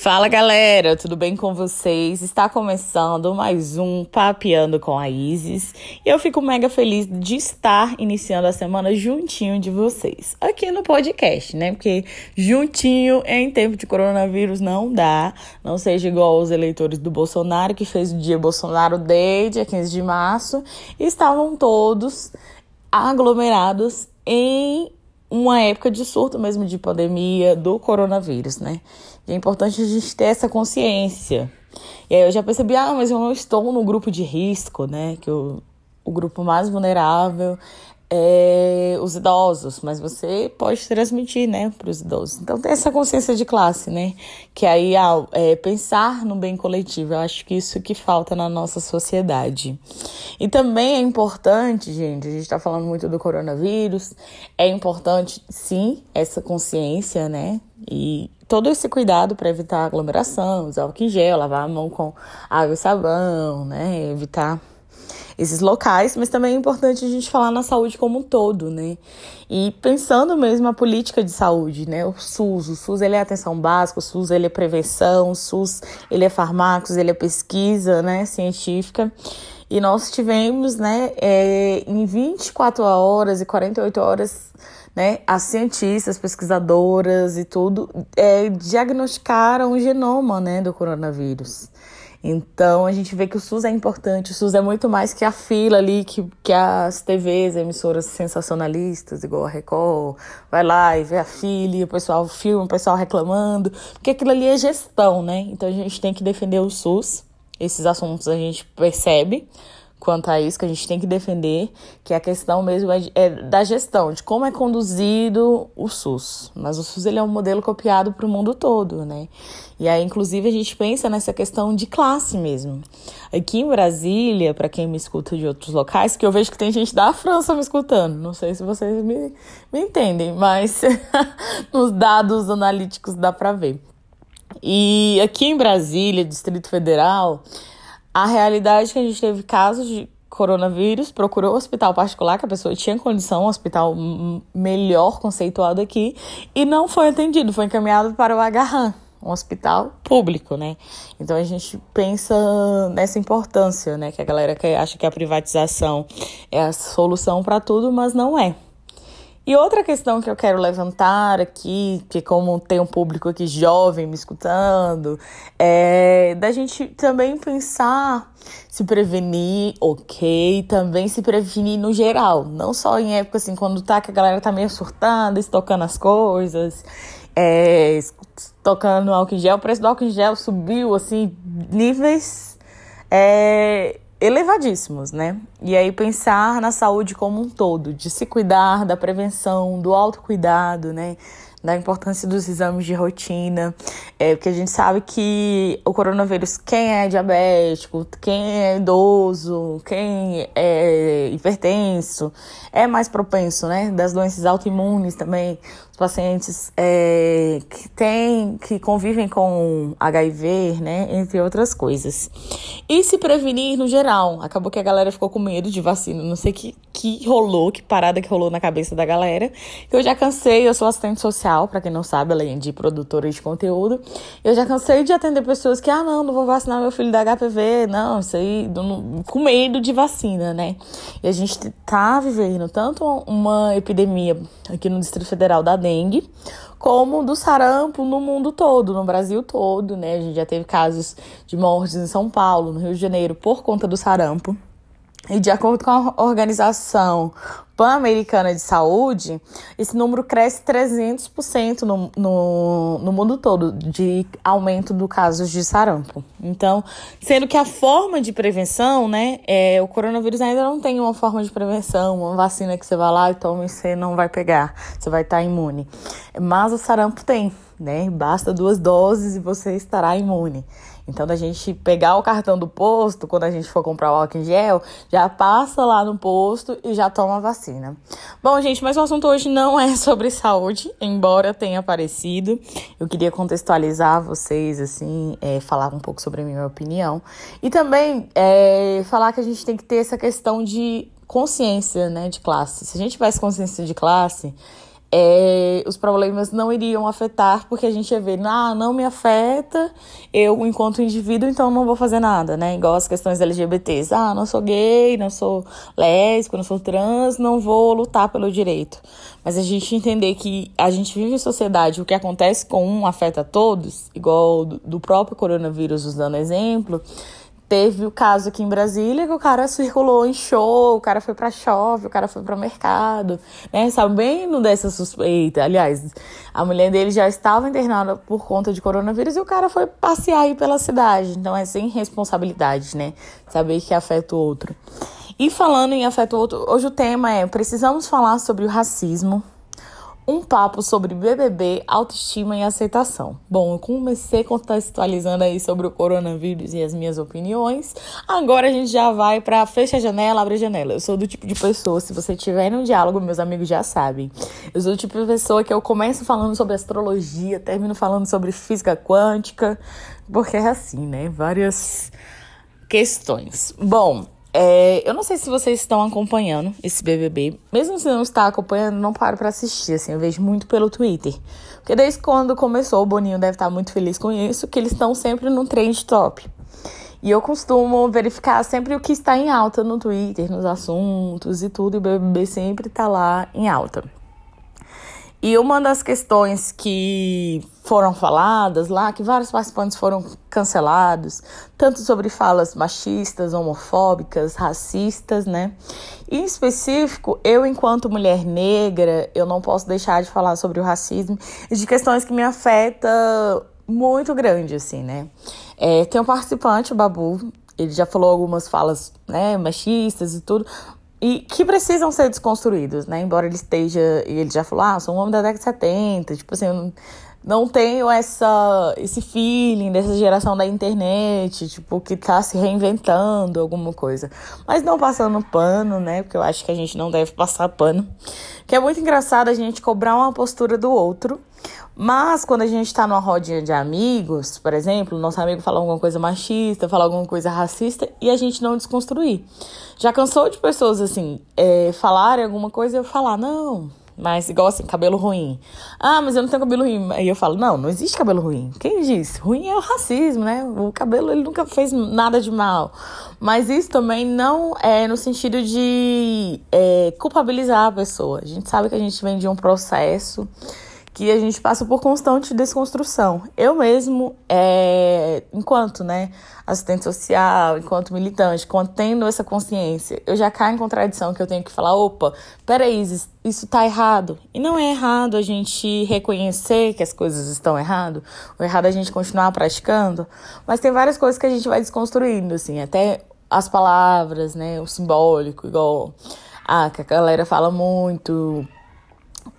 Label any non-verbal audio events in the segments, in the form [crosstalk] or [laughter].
Fala galera, tudo bem com vocês? Está começando mais um Papeando com a Isis e eu fico mega feliz de estar iniciando a semana juntinho de vocês, aqui no podcast, né? Porque juntinho em tempo de coronavírus não dá, não seja igual os eleitores do Bolsonaro que fez o dia Bolsonaro Day, dia 15 de março, e estavam todos aglomerados em uma época de surto mesmo de pandemia do coronavírus, né? E é importante a gente ter essa consciência. E aí eu já percebi, ah, mas eu não estou no grupo de risco, né? Que o, o grupo mais vulnerável é os idosos, mas você pode transmitir, né, para os idosos. Então tem essa consciência de classe, né? Que aí ah, é, pensar no bem coletivo. Eu acho que isso que falta na nossa sociedade. E também é importante, gente, a gente está falando muito do coronavírus, é importante, sim, essa consciência, né? E todo esse cuidado para evitar aglomeração, usar álcool em gel, lavar a mão com água e sabão, né? Evitar esses locais, mas também é importante a gente falar na saúde como um todo, né? E pensando mesmo a política de saúde, né? O SUS, o SUS ele é atenção básica, o SUS ele é prevenção, o SUS ele é farmácias, ele é pesquisa, né, científica. E nós tivemos, né, é, em 24 horas e 48 horas né, as cientistas, pesquisadoras e tudo é, diagnosticaram o genoma né, do coronavírus. Então a gente vê que o SUS é importante, o SUS é muito mais que a fila ali, que, que as TVs, emissoras sensacionalistas, igual a Record, vai lá e vê a fila, o pessoal filma, o pessoal reclamando, porque aquilo ali é gestão, né? Então a gente tem que defender o SUS, esses assuntos a gente percebe, quanto a isso que a gente tem que defender, que a questão mesmo é, é da gestão, de como é conduzido o SUS. Mas o SUS ele é um modelo copiado para o mundo todo, né? E aí, inclusive, a gente pensa nessa questão de classe mesmo. Aqui em Brasília, para quem me escuta de outros locais, que eu vejo que tem gente da França me escutando, não sei se vocês me, me entendem, mas [laughs] nos dados analíticos dá para ver. E aqui em Brasília, Distrito Federal, a realidade é que a gente teve casos de coronavírus, procurou hospital particular, que a pessoa tinha condição, um hospital melhor conceituado aqui, e não foi atendido, foi encaminhado para o Agarran, um hospital público, né? Então a gente pensa nessa importância, né? Que a galera que acha que a privatização é a solução para tudo, mas não é. E outra questão que eu quero levantar aqui, que como tem um público aqui jovem me escutando, é da gente também pensar se prevenir, ok, também se prevenir no geral, não só em época assim, quando tá que a galera tá meio surtando, estocando as coisas, é, tocando álcool em gel, o preço do álcool em gel subiu assim, níveis é, elevadíssimos, né? E aí pensar na saúde como um todo, de se cuidar, da prevenção, do autocuidado, né? Da importância dos exames de rotina, é, porque a gente sabe que o coronavírus, quem é diabético, quem é idoso, quem é hipertenso, é mais propenso, né? Das doenças autoimunes também, pacientes é, que têm, que convivem com HIV, né, entre outras coisas. E se prevenir no geral. Acabou que a galera ficou com medo de vacina. Não sei que, que rolou, que parada que rolou na cabeça da galera. Eu já cansei, eu sou assistente social, para quem não sabe, além de produtora de conteúdo. Eu já cansei de atender pessoas que, ah, não, não vou vacinar meu filho da HPV, não, isso aí, com medo de vacina, né? E a gente tá vivendo tanto uma epidemia aqui no Distrito Federal da dengue, dengue, como do sarampo no mundo todo, no Brasil todo, né? A gente já teve casos de mortes em São Paulo, no Rio de Janeiro, por conta do sarampo. E de acordo com a Organização Pan-Americana de Saúde, esse número cresce 300% no, no, no mundo todo de aumento do casos de sarampo. Então, sendo que a forma de prevenção, né, é, o coronavírus ainda não tem uma forma de prevenção, uma vacina que você vai lá e toma e você não vai pegar, você vai estar imune. Mas o sarampo tem, né? Basta duas doses e você estará imune. Então, da gente pegar o cartão do posto, quando a gente for comprar o álcool em gel, já passa lá no posto e já toma a vacina. Bom, gente, mas o assunto hoje não é [laughs] sobre saúde, embora tenha aparecido. Eu queria contextualizar vocês, assim, é, falar um pouco sobre a minha opinião. E também é, falar que a gente tem que ter essa questão de consciência, né, de classe. Se a gente tivesse consciência de classe, é, os problemas não iriam afetar, porque a gente ia ver, ah, não me afeta, eu, enquanto indivíduo, então não vou fazer nada, né? Igual as questões LGBTs. Ah, não sou gay, não sou lésbico, não sou trans, não vou lutar pelo direito. Mas a gente entender que a gente vive em sociedade, o que acontece com um afeta todos, igual do próprio coronavírus, usando exemplo, Teve o caso aqui em Brasília que o cara circulou em show, o cara foi para shopping, o cara foi para mercado, né? Sabendo dessa suspeita. Aliás, a mulher dele já estava internada por conta de coronavírus e o cara foi passear aí pela cidade. Então é sem responsabilidade, né? Saber que afeta o outro. E falando em afeta o outro, hoje o tema é: precisamos falar sobre o racismo um papo sobre BBB, autoestima e aceitação. Bom, eu comecei contextualizando aí sobre o coronavírus e as minhas opiniões. Agora a gente já vai para fecha a janela, abre a janela. Eu sou do tipo de pessoa, se você tiver um diálogo, meus amigos já sabem. Eu sou do tipo de pessoa que eu começo falando sobre astrologia, termino falando sobre física quântica, porque é assim, né? Várias questões. Bom, é, eu não sei se vocês estão acompanhando esse BBB. Mesmo se não está acompanhando, não paro para assistir. Assim, eu vejo muito pelo Twitter. Porque desde quando começou, o Boninho deve estar muito feliz com isso, que eles estão sempre no trend top. E eu costumo verificar sempre o que está em alta no Twitter, nos assuntos e tudo, e o BBB sempre está lá em alta. E uma das questões que foram faladas lá, que vários participantes foram cancelados, tanto sobre falas machistas, homofóbicas, racistas, né? Em específico, eu, enquanto mulher negra, eu não posso deixar de falar sobre o racismo e de questões que me afetam muito grande, assim, né? É, tem um participante, o Babu, ele já falou algumas falas né, machistas e tudo, e que precisam ser desconstruídos, né? Embora ele esteja, e ele já falou, ah, sou um homem da década de 70, tipo assim, eu não, não tenho essa, esse feeling dessa geração da internet, tipo, que tá se reinventando alguma coisa. Mas não passando pano, né? Porque eu acho que a gente não deve passar pano. Que é muito engraçado a gente cobrar uma postura do outro mas quando a gente está numa rodinha de amigos, por exemplo, nosso amigo fala alguma coisa machista, fala alguma coisa racista e a gente não desconstruir. Já cansou de pessoas assim, é, falarem alguma coisa e eu falar, não, mas igual assim, cabelo ruim. Ah, mas eu não tenho cabelo ruim. Aí eu falo, não, não existe cabelo ruim. Quem disse? Ruim é o racismo, né? O cabelo ele nunca fez nada de mal. Mas isso também não é no sentido de é, culpabilizar a pessoa. A gente sabe que a gente vem de um processo que a gente passa por constante desconstrução. Eu mesmo, é, enquanto né, assistente social, enquanto militante, enquanto tendo essa consciência, eu já caio em contradição que eu tenho que falar, opa, peraí, isso tá errado. E não é errado a gente reconhecer que as coisas estão errado, o errado é a gente continuar praticando, mas tem várias coisas que a gente vai desconstruindo, assim, até as palavras, né, o simbólico, igual... Ah, que a galera fala muito,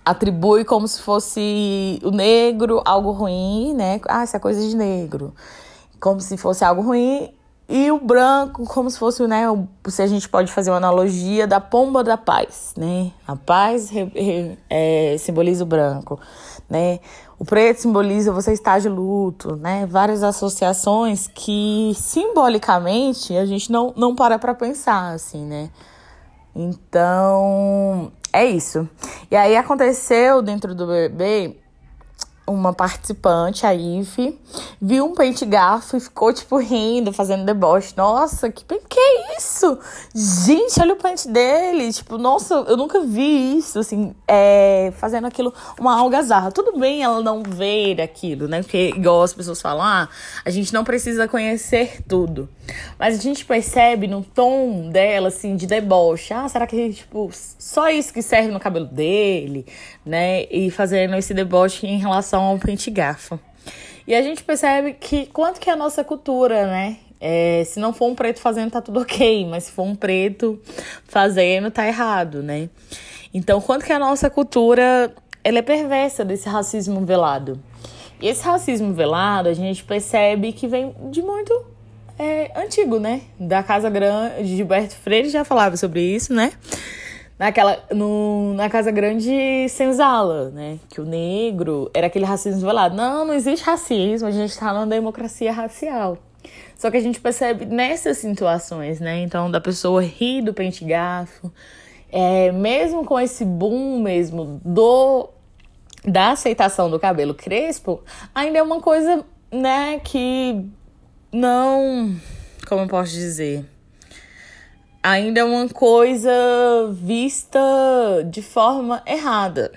atribui como se fosse o negro algo ruim, né? Ah, isso é coisa de negro. Como se fosse algo ruim. E o branco, como se fosse, né? Se a gente pode fazer uma analogia da pomba da paz, né? A paz é, simboliza o branco, né? O preto simboliza você estar de luto, né? Várias associações que simbolicamente a gente não, não para pra pensar, assim, né? Então, é isso. E aí aconteceu dentro do bebê uma participante, a Ife, viu um pente garfo e ficou, tipo, rindo, fazendo deboche. Nossa, que, que é isso? Gente, olha o pente dele. Tipo, nossa, eu nunca vi isso, assim, é, fazendo aquilo, uma algazarra. Tudo bem ela não ver aquilo, né? Porque, igual as pessoas falam, ah, a gente não precisa conhecer tudo. Mas a gente percebe no tom dela, assim, de deboche. Ah, será que, tipo, só isso que serve no cabelo dele, né? E fazendo esse deboche em relação ao pente garfo. E a gente percebe que quanto que é a nossa cultura, né? É, se não for um preto fazendo, tá tudo ok. Mas se for um preto fazendo, tá errado, né? Então, quanto que a nossa cultura ela é perversa desse racismo velado. E esse racismo velado, a gente percebe que vem de muito é, antigo, né? Da Casa Grande, de Gilberto Freire já falava sobre isso, né? Naquela, no, na Casa Grande Senzala, né? Que o negro era aquele racismo velado. Não, não existe racismo, a gente está numa democracia racial. Só que a gente percebe nessas situações, né? Então, da pessoa rir do pente garfo, é, mesmo com esse boom mesmo do da aceitação do cabelo crespo, ainda é uma coisa, né, que não. Como eu posso dizer? Ainda é uma coisa vista de forma errada.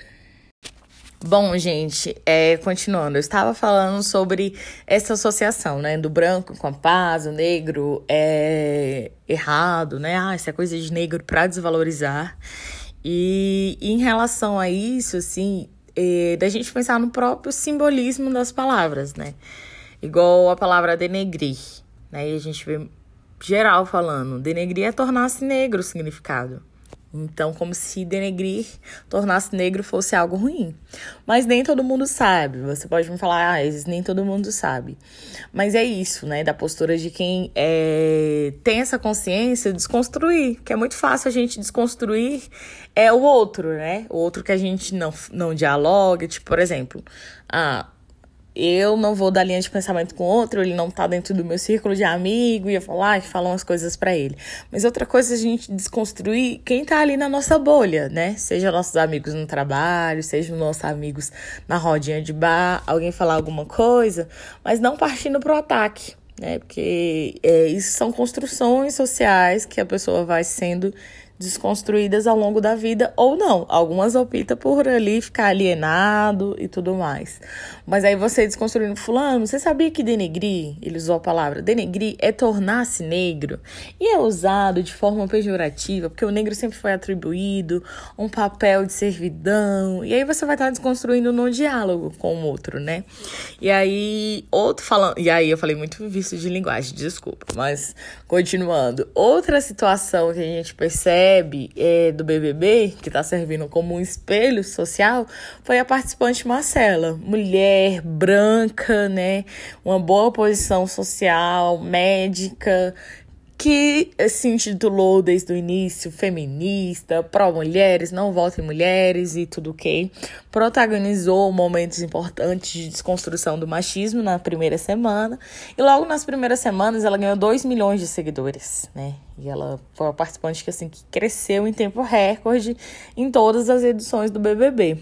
Bom, gente, é, continuando, eu estava falando sobre essa associação, né, do branco com a paz, o negro é errado, né, ah, isso é coisa de negro para desvalorizar. E, e, em relação a isso, assim, é, da gente pensar no próprio simbolismo das palavras, né, igual a palavra denegrir, né, e a gente vê geral falando, denegrir é tornar-se negro o significado. Então, como se denegrir, tornar-se negro fosse algo ruim. Mas nem todo mundo sabe. Você pode me falar, ah, nem todo mundo sabe. Mas é isso, né? Da postura de quem é, tem essa consciência, desconstruir. Que é muito fácil a gente desconstruir é o outro, né? O outro que a gente não, não dialoga. Tipo, por exemplo, ah, eu não vou dar linha de pensamento com outro, ele não tá dentro do meu círculo de amigo, eu falar e falar umas coisas para ele. Mas outra coisa é a gente desconstruir quem tá ali na nossa bolha, né? Seja nossos amigos no trabalho, seja nossos amigos na rodinha de bar, alguém falar alguma coisa, mas não partindo pro ataque, né? Porque é, isso são construções sociais que a pessoa vai sendo desconstruídas ao longo da vida ou não. Algumas optam por ali ficar alienado e tudo mais. Mas aí você desconstruindo fulano, você sabia que denegrir, ele usou a palavra denegrir, é tornar-se negro e é usado de forma pejorativa, porque o negro sempre foi atribuído um papel de servidão. E aí você vai estar desconstruindo no diálogo com o outro, né? E aí outro falando, e aí eu falei muito visto de linguagem, desculpa, mas continuando. Outra situação que a gente percebe é, do BBB, que está servindo como um espelho social, foi a participante Marcela. Mulher, branca, né? Uma boa posição social, médica, que se intitulou desde o início feminista, pró-mulheres, não votem mulheres e tudo ok. Protagonizou momentos importantes de desconstrução do machismo na primeira semana. E logo nas primeiras semanas ela ganhou 2 milhões de seguidores, né? E ela foi uma participante que, assim, que cresceu em tempo recorde em todas as edições do BBB.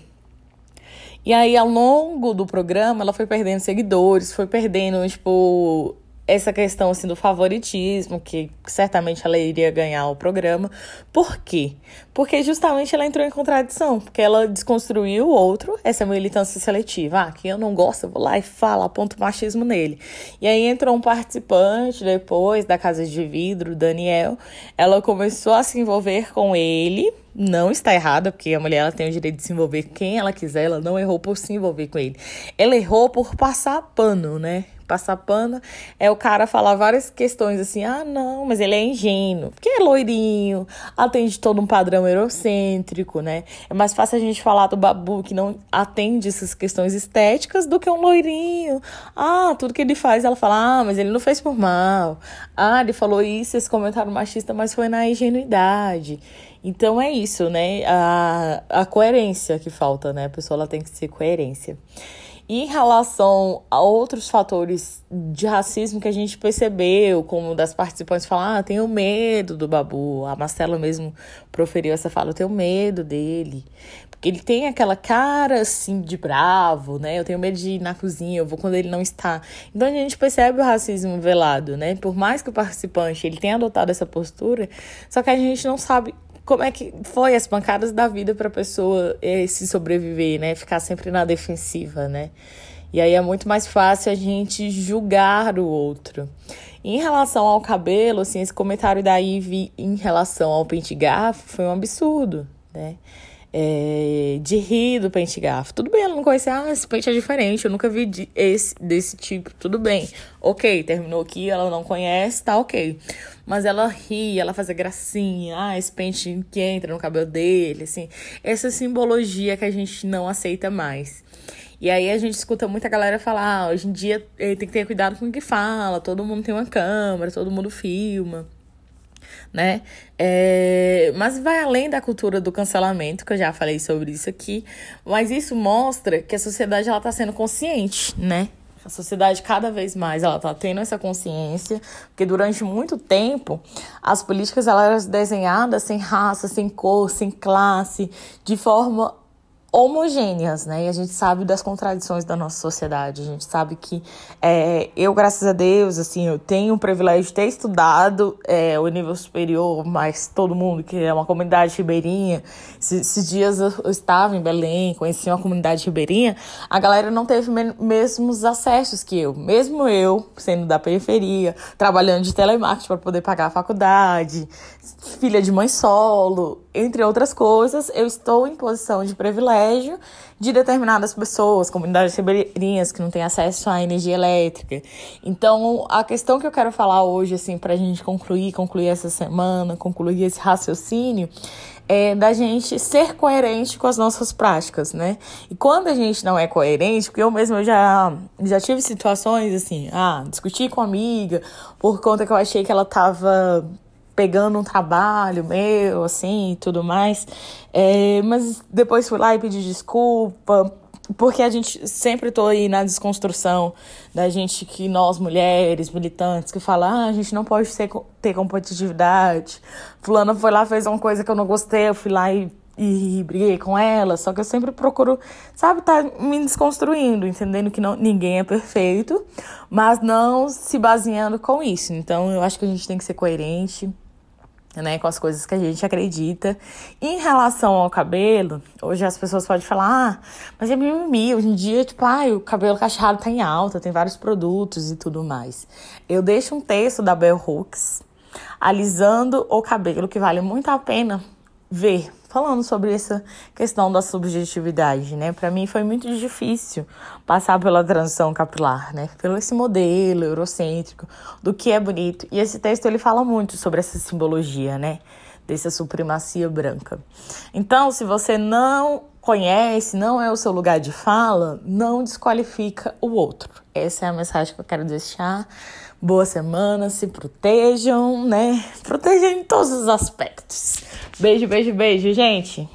E aí, ao longo do programa, ela foi perdendo seguidores, foi perdendo, tipo, essa questão assim do favoritismo, que certamente ela iria ganhar o programa. Por quê? Porque justamente ela entrou em contradição, porque ela desconstruiu o outro, essa militância seletiva. Ah, que eu não gosto, eu vou lá e falo, aponto machismo nele. E aí entrou um participante depois da Casa de Vidro, Daniel. Ela começou a se envolver com ele, não está errada, porque a mulher ela tem o direito de se envolver com quem ela quiser, ela não errou por se envolver com ele. Ela errou por passar pano, né? Passar pano, é o cara falar várias questões assim: ah, não, mas ele é ingênuo, porque é loirinho, atende todo um padrão eurocêntrico, né? É mais fácil a gente falar do babu que não atende essas questões estéticas do que um loirinho. Ah, tudo que ele faz, ela fala: ah, mas ele não fez por mal. Ah, ele falou isso, esse comentário machista, mas foi na ingenuidade. Então é isso, né? A, a coerência que falta, né? A pessoa ela tem que ser coerência. E em relação a outros fatores de racismo que a gente percebeu, como das participantes falar, ah, tenho medo do Babu. A Marcela mesmo proferiu essa fala, eu tenho medo dele. Porque ele tem aquela cara assim de bravo, né? Eu tenho medo de ir na cozinha, eu vou quando ele não está. Então a gente percebe o racismo velado, né? Por mais que o participante ele tenha adotado essa postura, só que a gente não sabe como é que foi as pancadas da vida para a pessoa eh, se sobreviver, né? Ficar sempre na defensiva, né? E aí é muito mais fácil a gente julgar o outro. Em relação ao cabelo, assim, esse comentário da Ivy em relação ao pente garfo foi um absurdo, né? É, de rir do pente garfo. Tudo bem, ela não conhecia, ah, esse pente é diferente, eu nunca vi de, esse, desse tipo. Tudo bem, ok, terminou aqui, ela não conhece, tá ok. Mas ela ri, ela faz a gracinha, ah, esse pente que entra no cabelo dele, assim. Essa simbologia que a gente não aceita mais. E aí a gente escuta muita galera falar, ah, hoje em dia eh, tem que ter cuidado com o que fala, todo mundo tem uma câmera, todo mundo filma né? É, mas vai além da cultura do cancelamento, que eu já falei sobre isso aqui, mas isso mostra que a sociedade ela está sendo consciente, né? A sociedade cada vez mais ela está tendo essa consciência, porque durante muito tempo as políticas elas eram desenhadas sem raça, sem cor, sem classe, de forma homogêneas, né? E a gente sabe das contradições da nossa sociedade. A gente sabe que é, eu, graças a Deus, assim, eu tenho o privilégio de ter estudado é, o nível superior, mas todo mundo que é uma comunidade ribeirinha. Esses dias eu, estava em Belém, conheci uma comunidade ribeirinha, a galera não teve me mesmos acessos que eu. Mesmo eu, sendo da periferia, trabalhando de telemarketing para poder pagar a faculdade, filha de mãe solo, entre outras coisas, eu estou em posição de privilégio de determinadas pessoas, comunidades ribeirinhas que não têm acesso à energia elétrica. Então, a questão que eu quero falar hoje, assim, para a gente concluir, concluir essa semana, concluir esse raciocínio, é da gente ser coerente com as nossas práticas, né? E quando a gente não é coerente, porque eu mesma já, já tive situações assim, ah, discuti com uma amiga por conta que eu achei que ela tava pegando um trabalho meu, assim, e tudo mais. É, mas depois fui lá e pedi desculpa, porque a gente sempre tô aí na desconstrução da gente que nós mulheres militantes que falam, ah, a gente não pode ser, ter competitividade. Fulana foi lá fez uma coisa que eu não gostei, eu fui lá e e briguei com ela, só que eu sempre procuro, sabe, tá me desconstruindo, entendendo que não, ninguém é perfeito, mas não se baseando com isso. Então eu acho que a gente tem que ser coerente, né, com as coisas que a gente acredita. Em relação ao cabelo, hoje as pessoas podem falar, ah, mas é mimimi, hoje em dia, tipo, ah, o cabelo cacheado tá em alta, tem vários produtos e tudo mais. Eu deixo um texto da Bell Hooks, alisando o cabelo, que vale muito a pena ver falando sobre essa questão da subjetividade, né? Para mim foi muito difícil passar pela transição capilar, né? Pelo esse modelo eurocêntrico do que é bonito. E esse texto ele fala muito sobre essa simbologia, né? Dessa supremacia branca. Então, se você não conhece, não é o seu lugar de fala, não desqualifica o outro. Essa é a mensagem que eu quero deixar. Boa semana, se protejam, né? Protejam em todos os aspectos. Beijo, beijo, beijo, gente.